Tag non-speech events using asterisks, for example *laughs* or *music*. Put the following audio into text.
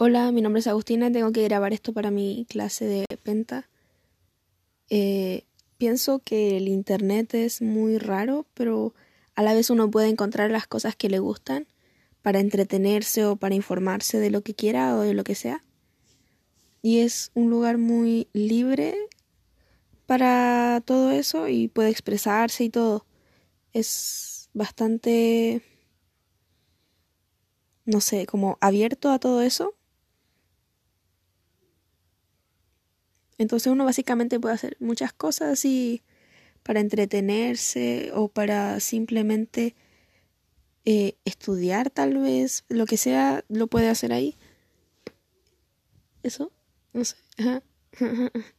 Hola, mi nombre es Agustina, tengo que grabar esto para mi clase de penta. Eh, pienso que el Internet es muy raro, pero a la vez uno puede encontrar las cosas que le gustan para entretenerse o para informarse de lo que quiera o de lo que sea. Y es un lugar muy libre para todo eso y puede expresarse y todo. Es bastante, no sé, como abierto a todo eso. Entonces uno básicamente puede hacer muchas cosas así para entretenerse o para simplemente eh, estudiar tal vez, lo que sea, lo puede hacer ahí. Eso, no sé. *laughs*